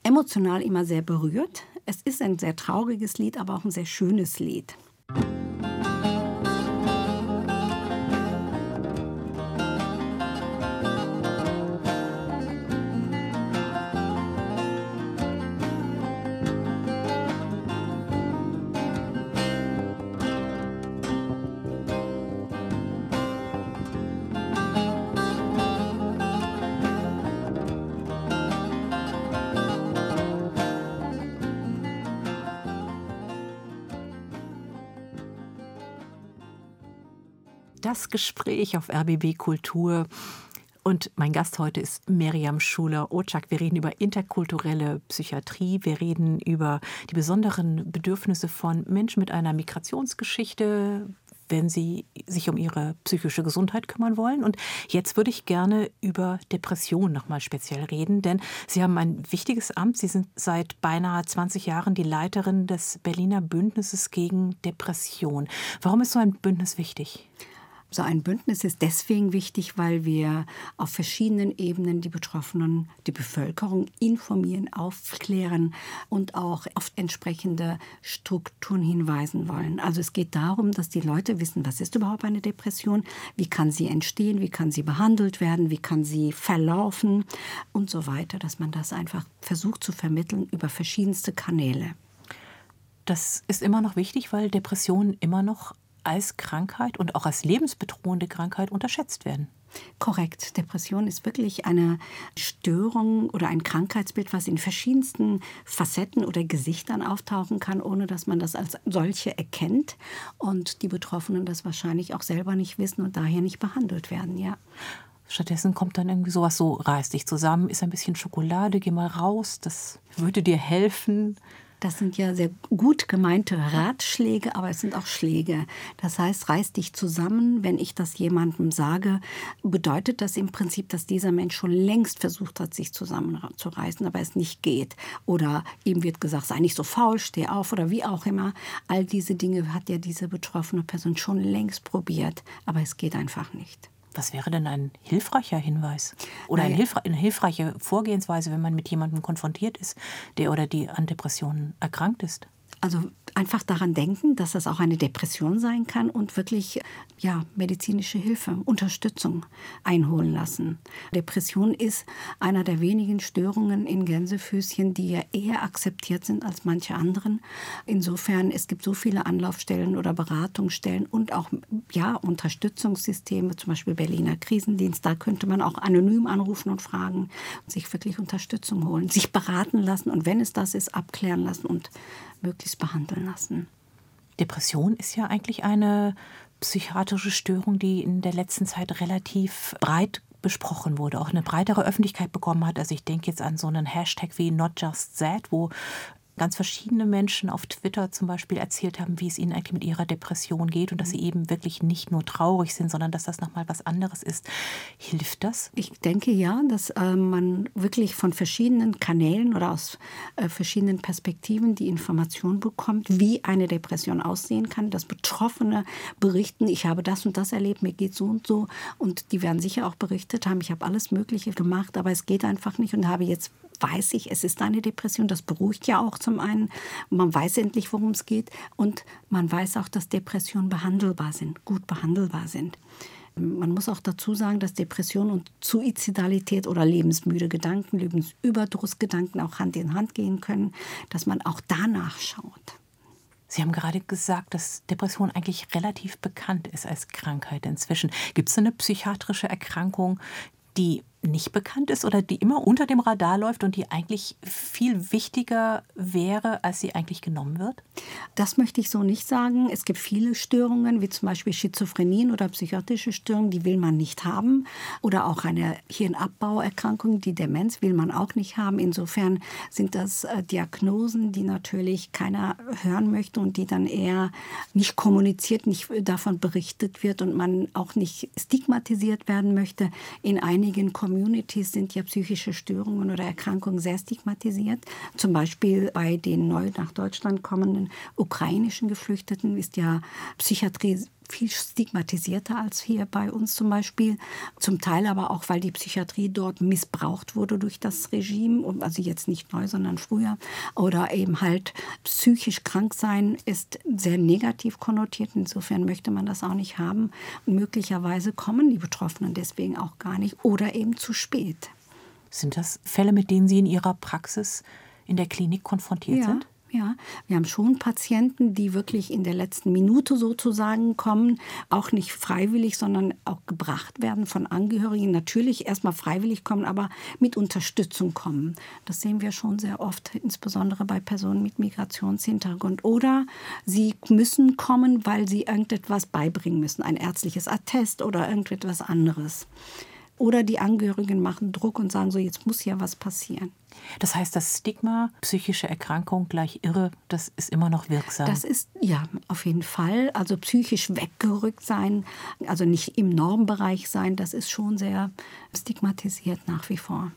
emotional immer sehr berührt. Es ist ein sehr trauriges Lied, aber auch ein sehr schönes Lied. Das auf RBB Kultur. Und mein Gast heute ist Miriam Schuler-Otschak. Wir reden über interkulturelle Psychiatrie. Wir reden über die besonderen Bedürfnisse von Menschen mit einer Migrationsgeschichte, wenn sie sich um ihre psychische Gesundheit kümmern wollen. Und jetzt würde ich gerne über Depression nochmal speziell reden, denn Sie haben ein wichtiges Amt. Sie sind seit beinahe 20 Jahren die Leiterin des Berliner Bündnisses gegen Depression. Warum ist so ein Bündnis wichtig? So ein Bündnis ist deswegen wichtig, weil wir auf verschiedenen Ebenen die Betroffenen, die Bevölkerung informieren, aufklären und auch auf entsprechende Strukturen hinweisen wollen. Also es geht darum, dass die Leute wissen, was ist überhaupt eine Depression, wie kann sie entstehen, wie kann sie behandelt werden, wie kann sie verlaufen und so weiter, dass man das einfach versucht zu vermitteln über verschiedenste Kanäle. Das ist immer noch wichtig, weil Depressionen immer noch als Krankheit und auch als lebensbedrohende Krankheit unterschätzt werden. Korrekt. Depression ist wirklich eine Störung oder ein Krankheitsbild, was in verschiedensten Facetten oder Gesichtern auftauchen kann, ohne dass man das als solche erkennt und die Betroffenen das wahrscheinlich auch selber nicht wissen und daher nicht behandelt werden, ja. Stattdessen kommt dann irgendwie sowas so, reiß dich zusammen, isst ein bisschen Schokolade, geh mal raus, das würde dir helfen. Das sind ja sehr gut gemeinte Ratschläge, aber es sind auch Schläge. Das heißt, reiß dich zusammen. Wenn ich das jemandem sage, bedeutet das im Prinzip, dass dieser Mensch schon längst versucht hat, sich zusammenzureißen, aber es nicht geht. Oder ihm wird gesagt, sei nicht so faul, steh auf oder wie auch immer. All diese Dinge hat ja diese betroffene Person schon längst probiert, aber es geht einfach nicht. Was wäre denn ein hilfreicher Hinweis oder eine, hilfre eine hilfreiche Vorgehensweise, wenn man mit jemandem konfrontiert ist, der oder die an Depressionen erkrankt ist? Also einfach daran denken, dass das auch eine Depression sein kann und wirklich ja, medizinische Hilfe, Unterstützung einholen lassen. Depression ist einer der wenigen Störungen in Gänsefüßchen, die ja eher akzeptiert sind als manche anderen. Insofern, es gibt so viele Anlaufstellen oder Beratungsstellen und auch ja, Unterstützungssysteme, zum Beispiel Berliner Krisendienst. Da könnte man auch anonym anrufen und fragen und sich wirklich Unterstützung holen, sich beraten lassen und wenn es das ist, abklären lassen und möglichst behandeln lassen. Depression ist ja eigentlich eine psychiatrische Störung, die in der letzten Zeit relativ breit besprochen wurde, auch eine breitere Öffentlichkeit bekommen hat. Also ich denke jetzt an so einen Hashtag wie Not Just Sad, wo ganz verschiedene Menschen auf Twitter zum Beispiel erzählt haben, wie es ihnen eigentlich mit ihrer Depression geht und dass sie mhm. eben wirklich nicht nur traurig sind, sondern dass das nochmal was anderes ist. Hilft das? Ich denke ja, dass äh, man wirklich von verschiedenen Kanälen oder aus äh, verschiedenen Perspektiven die Information bekommt, wie eine Depression aussehen kann, dass Betroffene berichten, ich habe das und das erlebt, mir geht so und so und die werden sicher auch berichtet haben, ich habe alles Mögliche gemacht, aber es geht einfach nicht und habe jetzt weiß ich, es ist eine Depression. Das beruhigt ja auch zum einen. Man weiß endlich, worum es geht. Und man weiß auch, dass Depressionen behandelbar sind, gut behandelbar sind. Man muss auch dazu sagen, dass Depression und Suizidalität oder lebensmüde Gedanken, Lebensüberdrussgedanken auch Hand in Hand gehen können, dass man auch danach schaut. Sie haben gerade gesagt, dass Depression eigentlich relativ bekannt ist als Krankheit inzwischen. Gibt es eine psychiatrische Erkrankung, die nicht bekannt ist oder die immer unter dem Radar läuft und die eigentlich viel wichtiger wäre, als sie eigentlich genommen wird? Das möchte ich so nicht sagen. Es gibt viele Störungen, wie zum Beispiel Schizophrenien oder psychotische Störungen, die will man nicht haben. Oder auch eine Hirnabbauerkrankung, die Demenz will man auch nicht haben. Insofern sind das äh, Diagnosen, die natürlich keiner hören möchte und die dann eher nicht kommuniziert, nicht davon berichtet wird und man auch nicht stigmatisiert werden möchte. In einigen Kommunen Communities sind ja psychische Störungen oder Erkrankungen sehr stigmatisiert. Zum Beispiel bei den neu nach Deutschland kommenden ukrainischen Geflüchteten ist ja Psychiatrie viel stigmatisierter als hier bei uns zum Beispiel. Zum Teil aber auch, weil die Psychiatrie dort missbraucht wurde durch das Regime. Also jetzt nicht neu, sondern früher. Oder eben halt psychisch krank sein ist sehr negativ konnotiert. Insofern möchte man das auch nicht haben. Und möglicherweise kommen die Betroffenen deswegen auch gar nicht oder eben zu spät. Sind das Fälle, mit denen Sie in Ihrer Praxis in der Klinik konfrontiert ja. sind? Ja, wir haben schon Patienten, die wirklich in der letzten Minute sozusagen kommen, auch nicht freiwillig, sondern auch gebracht werden von Angehörigen. Natürlich erstmal freiwillig kommen, aber mit Unterstützung kommen. Das sehen wir schon sehr oft, insbesondere bei Personen mit Migrationshintergrund. Oder sie müssen kommen, weil sie irgendetwas beibringen müssen, ein ärztliches Attest oder irgendetwas anderes. Oder die Angehörigen machen Druck und sagen so, jetzt muss ja was passieren. Das heißt, das Stigma psychische Erkrankung gleich irre, das ist immer noch wirksam. Das ist ja auf jeden Fall. Also psychisch weggerückt sein, also nicht im Normbereich sein, das ist schon sehr stigmatisiert nach wie vor.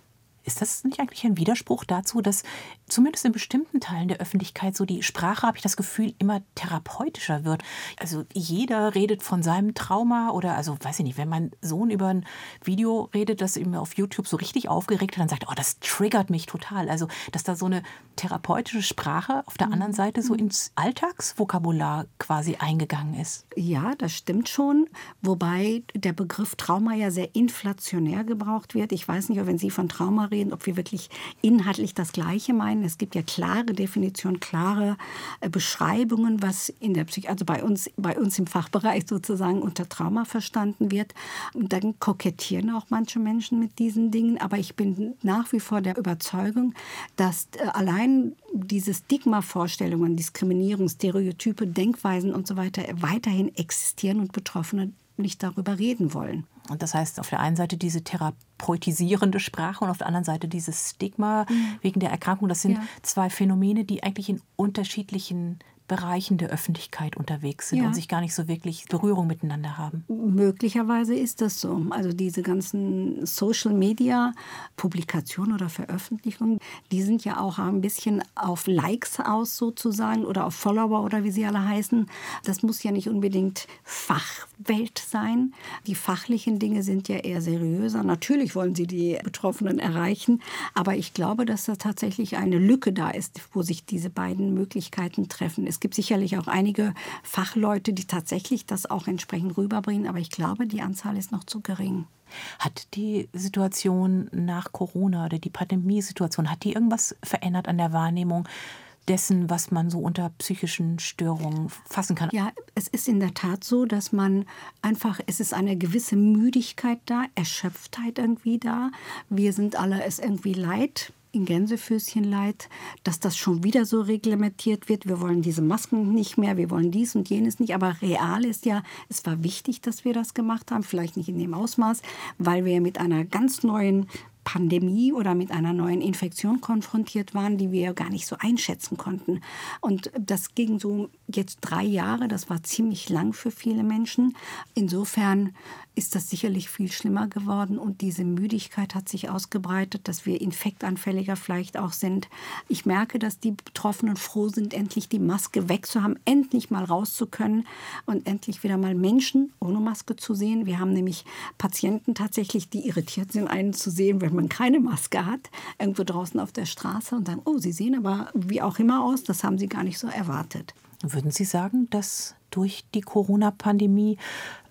Ist das nicht eigentlich ein Widerspruch dazu, dass zumindest in bestimmten Teilen der Öffentlichkeit so die Sprache, habe ich das Gefühl, immer therapeutischer wird? Also jeder redet von seinem Trauma oder, also weiß ich nicht, wenn mein Sohn über ein Video redet, das ihm auf YouTube so richtig aufgeregt hat, dann sagt, oh, das triggert mich total. Also, dass da so eine therapeutische Sprache auf der anderen Seite so ins Alltagsvokabular quasi eingegangen ist. Ja, das stimmt schon. Wobei der Begriff Trauma ja sehr inflationär gebraucht wird. Ich weiß nicht, wenn Sie von Trauma reden, ob wir wirklich inhaltlich das Gleiche meinen. Es gibt ja klare Definitionen, klare äh, Beschreibungen, was in der Psych also bei uns, bei uns im Fachbereich sozusagen unter Trauma verstanden wird. Und dann kokettieren auch manche Menschen mit diesen Dingen. Aber ich bin nach wie vor der Überzeugung, dass äh, allein diese Stigma-Vorstellungen, Diskriminierung, Stereotype, Denkweisen und so weiter weiterhin existieren und Betroffene nicht darüber reden wollen. Und das heißt auf der einen Seite diese therapeutisierende Sprache und auf der anderen Seite dieses Stigma mhm. wegen der Erkrankung. Das sind ja. zwei Phänomene, die eigentlich in unterschiedlichen Bereichen der Öffentlichkeit unterwegs sind ja. und sich gar nicht so wirklich Berührung miteinander haben. Möglicherweise ist das so. Also diese ganzen Social-Media-Publikationen oder Veröffentlichungen, die sind ja auch ein bisschen auf Likes aus sozusagen oder auf Follower oder wie sie alle heißen. Das muss ja nicht unbedingt Fachwelt sein. Die fachlichen Dinge sind ja eher seriöser. Natürlich wollen sie die Betroffenen erreichen, aber ich glaube, dass da tatsächlich eine Lücke da ist, wo sich diese beiden Möglichkeiten treffen. Es gibt sicherlich auch einige Fachleute, die tatsächlich das auch entsprechend rüberbringen, aber ich glaube, die Anzahl ist noch zu gering. Hat die Situation nach Corona oder die Pandemiesituation, hat die irgendwas verändert an der Wahrnehmung dessen, was man so unter psychischen Störungen fassen kann? Ja, es ist in der Tat so, dass man einfach, es ist eine gewisse Müdigkeit da, Erschöpftheit irgendwie da. Wir sind alle es irgendwie leid in Gänsefüßchen leid, dass das schon wieder so reglementiert wird. Wir wollen diese Masken nicht mehr, wir wollen dies und jenes nicht. Aber real ist ja, es war wichtig, dass wir das gemacht haben, vielleicht nicht in dem Ausmaß, weil wir mit einer ganz neuen Pandemie oder mit einer neuen Infektion konfrontiert waren, die wir gar nicht so einschätzen konnten. Und das ging so jetzt drei Jahre, das war ziemlich lang für viele Menschen. Insofern ist das sicherlich viel schlimmer geworden und diese Müdigkeit hat sich ausgebreitet, dass wir infektanfälliger vielleicht auch sind. Ich merke, dass die Betroffenen froh sind, endlich die Maske wegzuhaben, endlich mal raus zu können und endlich wieder mal Menschen ohne Maske zu sehen. Wir haben nämlich Patienten tatsächlich, die irritiert sind, einen zu sehen, wenn man keine Maske hat, irgendwo draußen auf der Straße und sagen, oh, Sie sehen aber wie auch immer aus, das haben Sie gar nicht so erwartet. Würden Sie sagen, dass durch die Corona-Pandemie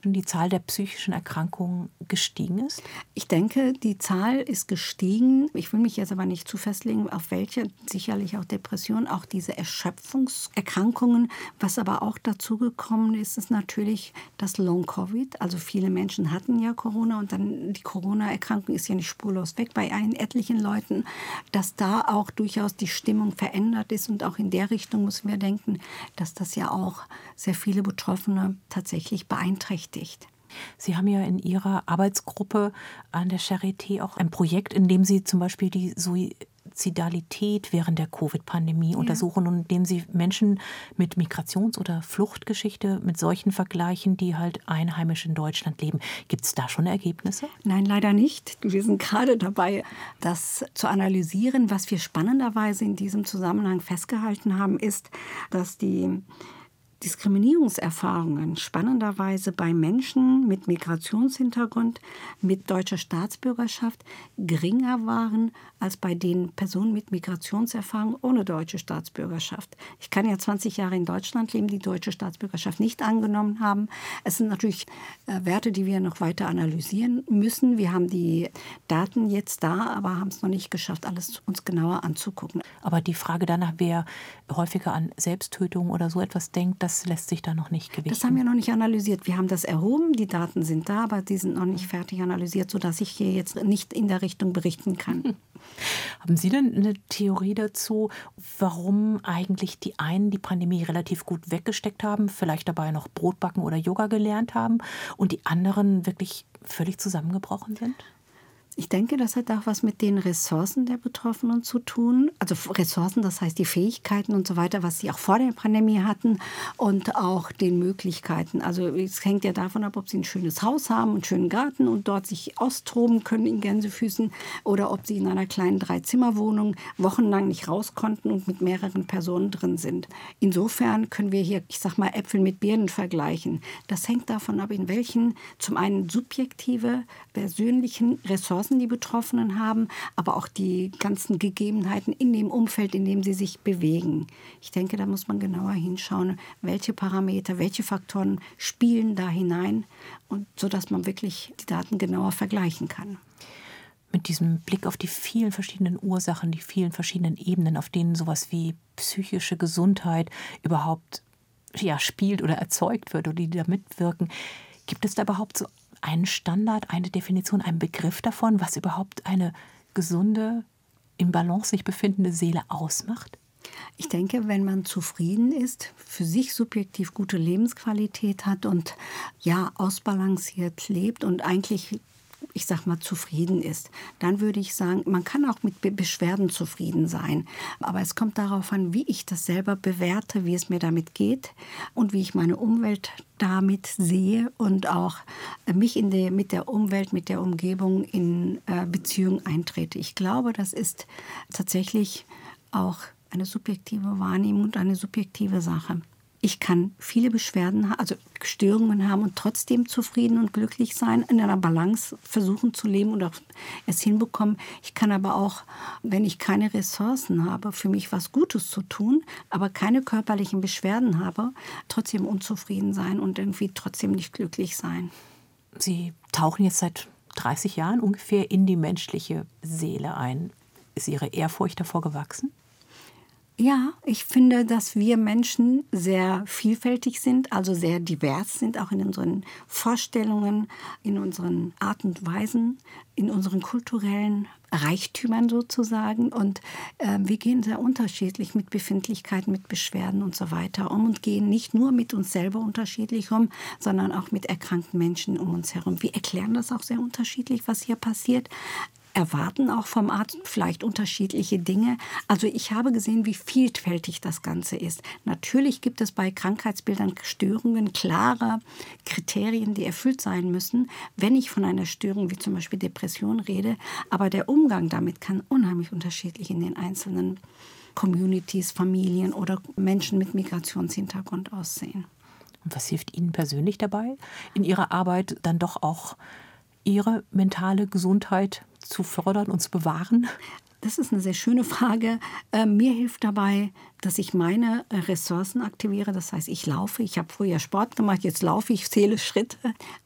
die Zahl der psychischen Erkrankungen gestiegen ist? Ich denke, die Zahl ist gestiegen. Ich will mich jetzt aber nicht zu festlegen, auf welche. Sicherlich auch Depressionen, auch diese Erschöpfungserkrankungen. Was aber auch dazu gekommen ist, ist natürlich das Long-Covid. Also viele Menschen hatten ja Corona und dann die Corona-Erkrankung ist ja nicht spurlos weg bei ein, etlichen Leuten, dass da auch durchaus die Stimmung verändert ist. Und auch in der Richtung müssen wir denken, dass das ja auch sehr viele Betroffene tatsächlich beeinträchtigt beschäftigt. Sie haben ja in Ihrer Arbeitsgruppe an der Charité auch ein Projekt, in dem Sie zum Beispiel die Suizidalität während der Covid-Pandemie ja. untersuchen und in dem Sie Menschen mit Migrations- oder Fluchtgeschichte mit solchen vergleichen, die halt einheimisch in Deutschland leben. Gibt es da schon Ergebnisse? Nein, leider nicht. Wir sind gerade dabei, das zu analysieren. Was wir spannenderweise in diesem Zusammenhang festgehalten haben, ist, dass die Diskriminierungserfahrungen spannenderweise bei Menschen mit Migrationshintergrund, mit deutscher Staatsbürgerschaft geringer waren als bei den Personen mit Migrationserfahrung ohne deutsche Staatsbürgerschaft. Ich kann ja 20 Jahre in Deutschland leben, die deutsche Staatsbürgerschaft nicht angenommen haben. Es sind natürlich äh, Werte, die wir noch weiter analysieren müssen. Wir haben die Daten jetzt da, aber haben es noch nicht geschafft, alles uns genauer anzugucken. Aber die Frage danach, wer häufiger an Selbsttötung oder so etwas denkt, das das lässt sich da noch nicht gewichten. Das haben wir noch nicht analysiert. Wir haben das erhoben, die Daten sind da, aber die sind noch nicht fertig analysiert, sodass ich hier jetzt nicht in der Richtung berichten kann. Haben Sie denn eine Theorie dazu, warum eigentlich die einen die Pandemie relativ gut weggesteckt haben, vielleicht dabei noch Brotbacken oder Yoga gelernt haben und die anderen wirklich völlig zusammengebrochen sind? Ich denke, das hat auch was mit den Ressourcen der Betroffenen zu tun. Also Ressourcen, das heißt die Fähigkeiten und so weiter, was sie auch vor der Pandemie hatten und auch den Möglichkeiten. Also es hängt ja davon ab, ob sie ein schönes Haus haben, einen schönen Garten und dort sich austoben können in Gänsefüßen oder ob sie in einer kleinen Dreizimmerwohnung wochenlang nicht raus konnten und mit mehreren Personen drin sind. Insofern können wir hier, ich sag mal, Äpfel mit Birnen vergleichen. Das hängt davon ab, in welchen zum einen subjektive, persönlichen Ressourcen Ressourcen die Betroffenen haben, aber auch die ganzen Gegebenheiten in dem Umfeld, in dem sie sich bewegen. Ich denke, da muss man genauer hinschauen, welche Parameter, welche Faktoren spielen da hinein, und sodass man wirklich die Daten genauer vergleichen kann mit diesem Blick auf die vielen verschiedenen Ursachen, die vielen verschiedenen Ebenen, auf denen sowas wie psychische Gesundheit überhaupt ja, spielt oder erzeugt wird oder die da mitwirken. Gibt es da überhaupt so einen Standard, eine Definition, einen Begriff davon, was überhaupt eine gesunde, im Balance sich befindende Seele ausmacht? Ich denke, wenn man zufrieden ist, für sich subjektiv gute Lebensqualität hat und ja ausbalanciert lebt und eigentlich ich sag mal, zufrieden ist, dann würde ich sagen, man kann auch mit Beschwerden zufrieden sein. Aber es kommt darauf an, wie ich das selber bewerte, wie es mir damit geht und wie ich meine Umwelt damit sehe und auch mich in der, mit der Umwelt, mit der Umgebung in äh, Beziehung eintrete. Ich glaube, das ist tatsächlich auch eine subjektive Wahrnehmung und eine subjektive Sache. Ich kann viele Beschwerden, also Störungen haben und trotzdem zufrieden und glücklich sein, in einer Balance versuchen zu leben und auch es hinbekommen. Ich kann aber auch, wenn ich keine Ressourcen habe, für mich was Gutes zu tun, aber keine körperlichen Beschwerden habe, trotzdem unzufrieden sein und irgendwie trotzdem nicht glücklich sein. Sie tauchen jetzt seit 30 Jahren ungefähr in die menschliche Seele ein. Ist Ihre Ehrfurcht davor gewachsen? Ja, ich finde, dass wir Menschen sehr vielfältig sind, also sehr divers sind, auch in unseren Vorstellungen, in unseren Art und Weisen, in unseren kulturellen Reichtümern sozusagen. Und äh, wir gehen sehr unterschiedlich mit Befindlichkeiten, mit Beschwerden und so weiter um und gehen nicht nur mit uns selber unterschiedlich um, sondern auch mit erkrankten Menschen um uns herum. Wir erklären das auch sehr unterschiedlich, was hier passiert erwarten auch vom Arzt vielleicht unterschiedliche Dinge. Also ich habe gesehen, wie vielfältig das Ganze ist. Natürlich gibt es bei Krankheitsbildern Störungen, klare Kriterien, die erfüllt sein müssen, wenn ich von einer Störung wie zum Beispiel Depression rede. Aber der Umgang damit kann unheimlich unterschiedlich in den einzelnen Communities, Familien oder Menschen mit Migrationshintergrund aussehen. Und was hilft Ihnen persönlich dabei, in Ihrer Arbeit dann doch auch Ihre mentale Gesundheit zu fördern und zu bewahren? Das ist eine sehr schöne Frage. Äh, mir hilft dabei, dass ich meine äh, Ressourcen aktiviere. Das heißt, ich laufe. Ich habe früher Sport gemacht, jetzt laufe ich, zähle Schritte.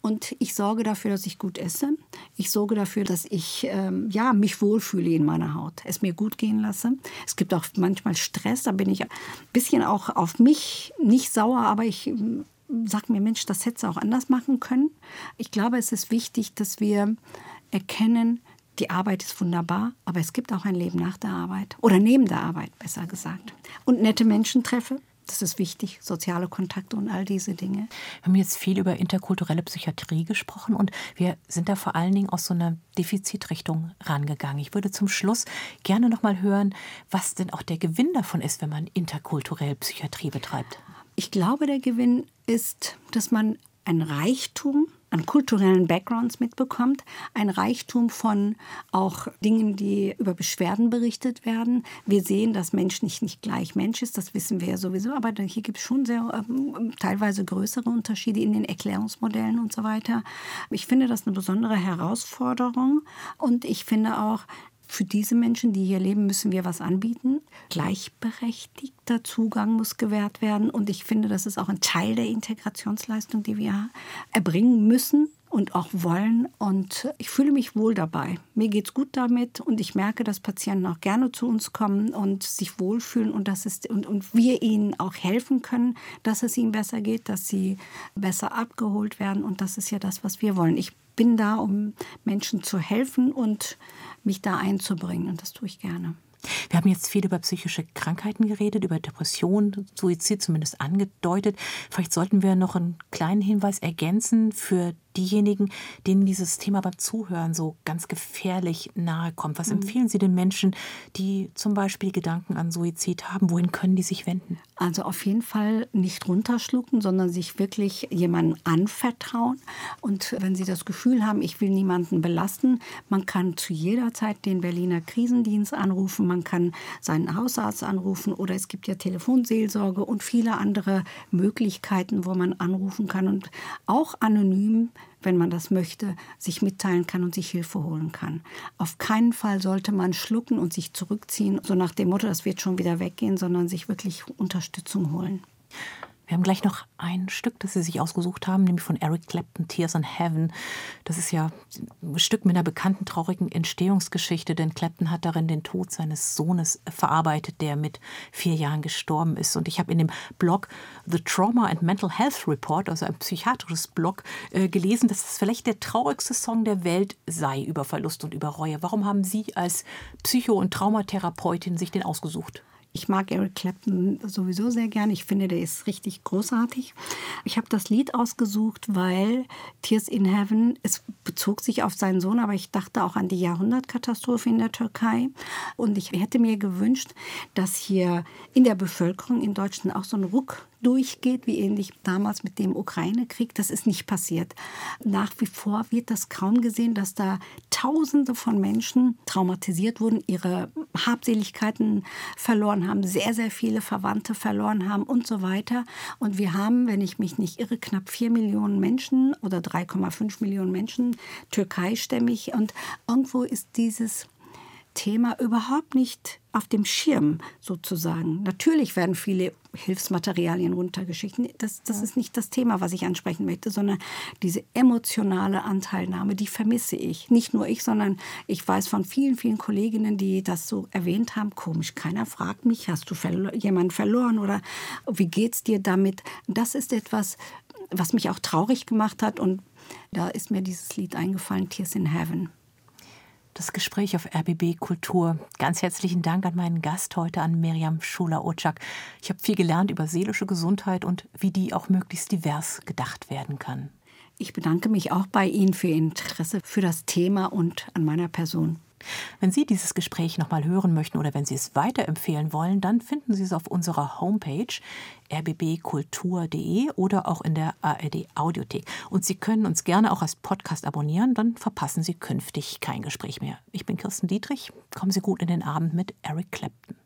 Und ich sorge dafür, dass ich gut esse. Ich sorge dafür, dass ich ähm, ja, mich wohlfühle in meiner Haut, es mir gut gehen lasse. Es gibt auch manchmal Stress, da bin ich ein bisschen auch auf mich nicht sauer, aber ich ähm, sage mir, Mensch, das hätte es auch anders machen können. Ich glaube, es ist wichtig, dass wir erkennen, die Arbeit ist wunderbar, aber es gibt auch ein Leben nach der Arbeit oder neben der Arbeit, besser gesagt. Und nette Menschen treffe. Das ist wichtig, soziale Kontakte und all diese Dinge. Wir haben jetzt viel über interkulturelle Psychiatrie gesprochen und wir sind da vor allen Dingen aus so einer Defizitrichtung rangegangen. Ich würde zum Schluss gerne noch mal hören, was denn auch der Gewinn davon ist, wenn man interkulturell Psychiatrie betreibt. Ich glaube, der Gewinn ist, dass man ein Reichtum an kulturellen Backgrounds mitbekommt, ein Reichtum von auch Dingen, die über Beschwerden berichtet werden. Wir sehen, dass Mensch nicht, nicht gleich Mensch ist, das wissen wir ja sowieso, aber hier gibt es schon sehr ähm, teilweise größere Unterschiede in den Erklärungsmodellen und so weiter. Ich finde das eine besondere Herausforderung und ich finde auch, für diese Menschen, die hier leben, müssen wir was anbieten. Gleichberechtigter Zugang muss gewährt werden. Und ich finde, das ist auch ein Teil der Integrationsleistung, die wir erbringen müssen und auch wollen. Und ich fühle mich wohl dabei. Mir geht es gut damit und ich merke, dass Patienten auch gerne zu uns kommen und sich wohlfühlen und, dass es, und, und wir ihnen auch helfen können, dass es ihnen besser geht, dass sie besser abgeholt werden. Und das ist ja das, was wir wollen. Ich bin da, um Menschen zu helfen und mich da einzubringen. Und das tue ich gerne. Wir haben jetzt viel über psychische Krankheiten geredet, über Depression, Suizid zumindest angedeutet. Vielleicht sollten wir noch einen kleinen Hinweis ergänzen für diejenigen, denen dieses Thema beim Zuhören so ganz gefährlich nahe kommt? Was mhm. empfehlen Sie den Menschen, die zum Beispiel Gedanken an Suizid haben? Wohin können die sich wenden? Also auf jeden Fall nicht runterschlucken, sondern sich wirklich jemandem anvertrauen. Und wenn Sie das Gefühl haben, ich will niemanden belasten, man kann zu jeder Zeit den Berliner Krisendienst anrufen, man kann seinen Hausarzt anrufen oder es gibt ja Telefonseelsorge und viele andere Möglichkeiten, wo man anrufen kann und auch anonym wenn man das möchte, sich mitteilen kann und sich Hilfe holen kann. Auf keinen Fall sollte man schlucken und sich zurückziehen, so nach dem Motto, das wird schon wieder weggehen, sondern sich wirklich Unterstützung holen. Wir haben gleich noch ein Stück, das Sie sich ausgesucht haben, nämlich von Eric Clapton, Tears in Heaven. Das ist ja ein Stück mit einer bekannten traurigen Entstehungsgeschichte, denn Clapton hat darin den Tod seines Sohnes verarbeitet, der mit vier Jahren gestorben ist. Und ich habe in dem Blog The Trauma and Mental Health Report, also ein psychiatrisches Blog, äh, gelesen, dass es vielleicht der traurigste Song der Welt sei über Verlust und über Reue. Warum haben Sie als Psycho- und Traumatherapeutin sich den ausgesucht? Ich mag Eric Clapton sowieso sehr gerne. Ich finde, der ist richtig großartig. Ich habe das Lied ausgesucht, weil Tears in Heaven, es bezog sich auf seinen Sohn, aber ich dachte auch an die Jahrhundertkatastrophe in der Türkei. Und ich hätte mir gewünscht, dass hier in der Bevölkerung in Deutschland auch so ein Ruck durchgeht, wie ähnlich damals mit dem Ukraine-Krieg. Das ist nicht passiert. Nach wie vor wird das kaum gesehen, dass da Tausende von Menschen traumatisiert wurden, ihre Habseligkeiten verloren haben, sehr, sehr viele Verwandte verloren haben und so weiter. Und wir haben, wenn ich mich nicht irre, knapp vier Millionen Menschen oder 3,5 Millionen Menschen türkeistämmig. Und irgendwo ist dieses Thema überhaupt nicht auf dem Schirm sozusagen. Natürlich werden viele Hilfsmaterialien runtergeschickt. Das, das ist nicht das Thema, was ich ansprechen möchte, sondern diese emotionale Anteilnahme, die vermisse ich. Nicht nur ich, sondern ich weiß von vielen, vielen Kolleginnen, die das so erwähnt haben. Komisch, keiner fragt mich, hast du verlo jemanden verloren oder wie geht's dir damit? Das ist etwas, was mich auch traurig gemacht hat und da ist mir dieses Lied eingefallen, Tears in Heaven das Gespräch auf RBB Kultur. Ganz herzlichen Dank an meinen Gast heute, an Miriam Schuler-Otschak. Ich habe viel gelernt über seelische Gesundheit und wie die auch möglichst divers gedacht werden kann. Ich bedanke mich auch bei Ihnen für Ihr Interesse für das Thema und an meiner Person. Wenn Sie dieses Gespräch nochmal hören möchten oder wenn Sie es weiterempfehlen wollen, dann finden Sie es auf unserer Homepage rbbkultur.de oder auch in der ARD Audiothek. Und Sie können uns gerne auch als Podcast abonnieren, dann verpassen Sie künftig kein Gespräch mehr. Ich bin Kirsten Dietrich. Kommen Sie gut in den Abend mit Eric Clapton.